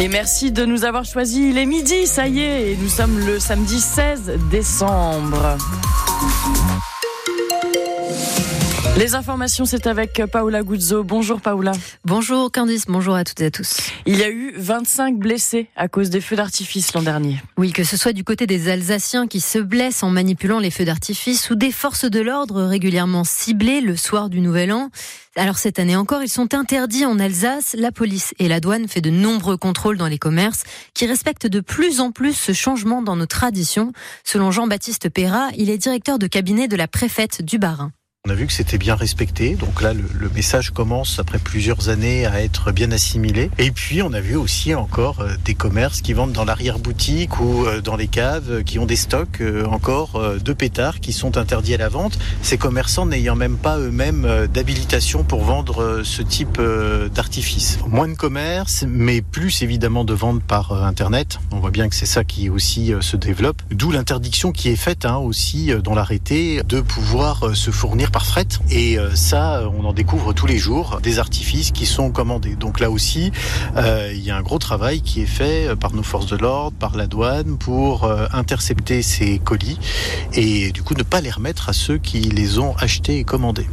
Et merci de nous avoir choisis. Il est midi, ça y est, nous sommes le samedi 16 décembre. Les informations, c'est avec Paola Guzzo. Bonjour Paola. Bonjour Candice, bonjour à toutes et à tous. Il y a eu 25 blessés à cause des feux d'artifice l'an dernier. Oui, que ce soit du côté des Alsaciens qui se blessent en manipulant les feux d'artifice ou des forces de l'ordre régulièrement ciblées le soir du Nouvel An. Alors cette année encore, ils sont interdits en Alsace. La police et la douane fait de nombreux contrôles dans les commerces qui respectent de plus en plus ce changement dans nos traditions. Selon Jean-Baptiste Perra, il est directeur de cabinet de la préfète du Bas-Rhin. On a vu que c'était bien respecté, donc là le, message commence après plusieurs années à être bien assimilé. Et puis on a vu aussi encore euh, des commerces qui vendent dans l'arrière-boutique ou euh, dans les caves, euh, qui ont des stocks encore de pétards qui sont interdits à la vente. Ces commerçants n'ayant même pas eux-mêmes d'habilitation pour vendre ce type d'artifice. Moins de commerce, mais plus évidemment de vente par Internet. On voit bien que c'est ça qui aussi se développe. D'où l'interdiction qui est faite hein, aussi dans l'arrêté de pouvoir se fournir par fret. Et euh, ça, on en découvre tous les jours des artifices qui sont commandés. Donc là aussi, euh, il y a un gros travail qui est fait par nos forces de l'ordre, par la douane, pour euh, intercepter ces colis et du coup ne pas les remettre à ceux qui les ont achetés et commandés.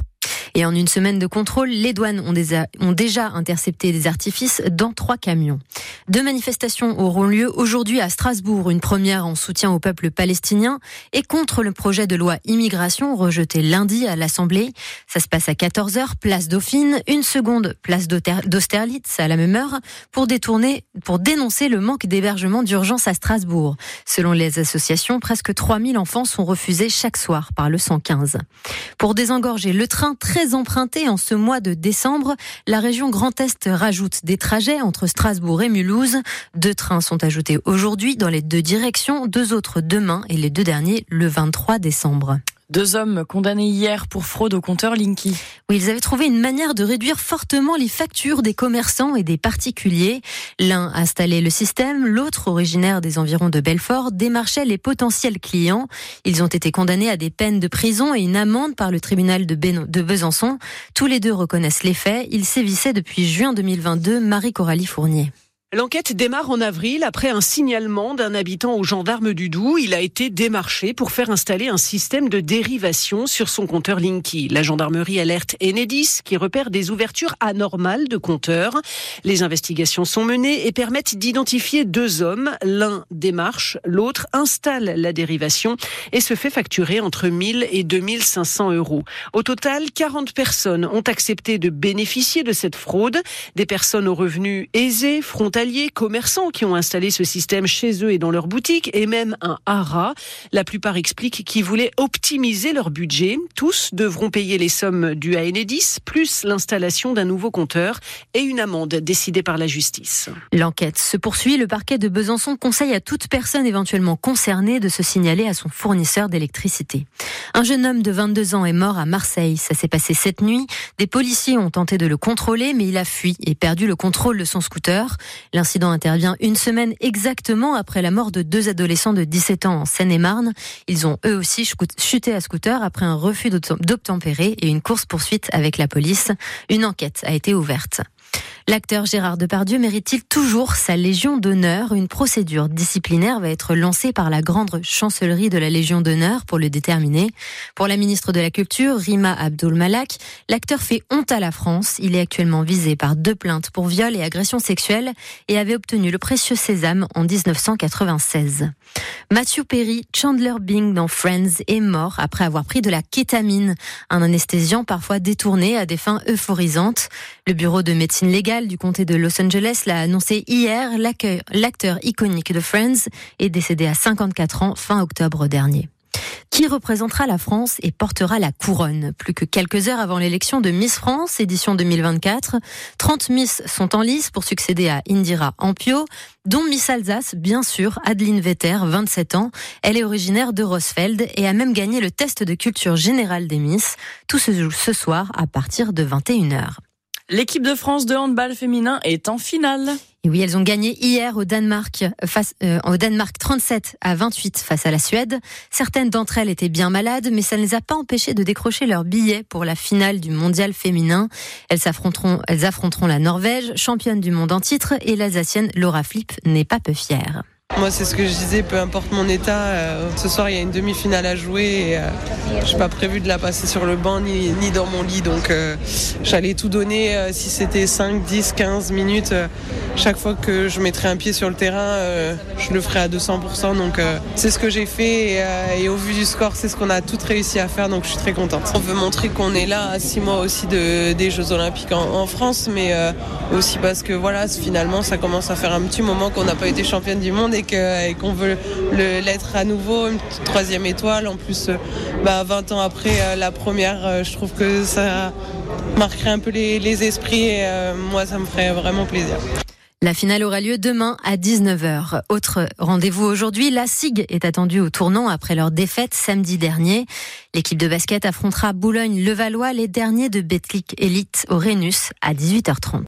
Et en une semaine de contrôle, les douanes ont, déjà intercepté des artifices dans trois camions. Deux manifestations auront lieu aujourd'hui à Strasbourg, une première en soutien au peuple palestinien et contre le projet de loi immigration rejeté lundi à l'Assemblée. Ça se passe à 14h, place Dauphine, une seconde, place d'Austerlitz à la même heure, pour détourner, pour dénoncer le manque d'hébergement d'urgence à Strasbourg. Selon les associations, presque 3000 enfants sont refusés chaque soir par le 115. Pour désengorger le train très emprunté en ce mois de décembre. La région Grand Est rajoute des trajets entre Strasbourg et Mulhouse. Deux trains sont ajoutés aujourd'hui dans les deux directions, deux autres demain et les deux derniers le 23 décembre. Deux hommes condamnés hier pour fraude au compteur Linky. Oui, ils avaient trouvé une manière de réduire fortement les factures des commerçants et des particuliers. L'un installait le système, l'autre, originaire des environs de Belfort, démarchait les potentiels clients. Ils ont été condamnés à des peines de prison et une amende par le tribunal de, de Besançon. Tous les deux reconnaissent les faits. Ils sévissaient depuis juin 2022. Marie-Coralie Fournier. L'enquête démarre en avril après un signalement d'un habitant aux gendarmes du Doubs. Il a été démarché pour faire installer un système de dérivation sur son compteur Linky. La gendarmerie alerte Enedis qui repère des ouvertures anormales de compteurs. Les investigations sont menées et permettent d'identifier deux hommes. L'un démarche, l'autre installe la dérivation et se fait facturer entre 1000 et 2500 euros. Au total, 40 personnes ont accepté de bénéficier de cette fraude. Des personnes aux revenus aisés, frontaliers, commerçants qui ont installé ce système chez eux et dans leur boutique, et même un haras. La plupart expliquent qu'ils voulaient optimiser leur budget. Tous devront payer les sommes dues à Enedis, plus l'installation d'un nouveau compteur et une amende décidée par la justice. L'enquête se poursuit. Le parquet de Besançon conseille à toute personne éventuellement concernée de se signaler à son fournisseur d'électricité. Un jeune homme de 22 ans est mort à Marseille. Ça s'est passé cette nuit. Des policiers ont tenté de le contrôler, mais il a fui et perdu le contrôle de son scooter. L'incident intervient une semaine exactement après la mort de deux adolescents de 17 ans en Seine-et-Marne. Ils ont eux aussi chuté à scooter après un refus d'obtempérer et une course-poursuite avec la police. Une enquête a été ouverte. L'acteur Gérard Depardieu mérite-t-il toujours sa Légion d'honneur? Une procédure disciplinaire va être lancée par la grande chancellerie de la Légion d'honneur pour le déterminer. Pour la ministre de la Culture, Rima Abdul Malak, l'acteur fait honte à la France. Il est actuellement visé par deux plaintes pour viol et agression sexuelle et avait obtenu le précieux sésame en 1996. Matthew Perry, Chandler Bing dans Friends, est mort après avoir pris de la kétamine, un anesthésiant parfois détourné à des fins euphorisantes. Légale du comté de Los Angeles l'a annoncé hier. L'acteur iconique de Friends est décédé à 54 ans fin octobre dernier qui représentera la France et portera la couronne? Plus que quelques heures avant l'élection de Miss France, édition 2024, 30 Miss sont en lice pour succéder à Indira Ampio, dont Miss Alsace, bien sûr, Adeline Vetter, 27 ans. Elle est originaire de Rosfeld et a même gagné le test de culture générale des Miss. Tout se joue ce soir à partir de 21h. L'équipe de France de handball féminin est en finale. Et oui, elles ont gagné hier au Danemark, face, euh, au Danemark 37 à 28 face à la Suède. Certaines d'entre elles étaient bien malades, mais ça ne les a pas empêchées de décrocher leur billet pour la finale du mondial féminin. Elles affronteront, elles affronteront la Norvège, championne du monde en titre, et l'Alsacienne Laura Flip n'est pas peu fière. Moi, c'est ce que je disais, peu importe mon état. Euh, ce soir, il y a une demi-finale à jouer et euh, je n'ai pas prévu de la passer sur le banc ni, dans mon lit. Donc, euh, j'allais tout donner. si c'était 5, 10, 15 minutes, chaque fois que je mettrais un pied sur le terrain, je le ferais à 200%. Donc, c'est ce que j'ai fait et, au vu du score, c'est ce qu'on a toutes réussi à faire. Donc, je suis très contente. On veut montrer qu'on est là à 6 mois aussi de, des Jeux Olympiques en, en France, mais aussi parce que voilà, finalement, ça commence à faire un petit moment qu'on n'a pas été championne du monde et qu'on veut l'être à nouveau, une troisième étoile. En plus, euh, bah, 20 ans après euh, la première, euh, je trouve que ça marquerait un peu les, esprits et moi, ça me ferait vraiment plaisir. La finale aura lieu demain à 19h. Autre rendez-vous aujourd'hui, la SIG est attendue au tournant après leur défaite samedi dernier. L'équipe de basket affrontera Boulogne-Levallois, les derniers de Betclic Elite au Rhenus à 18h30.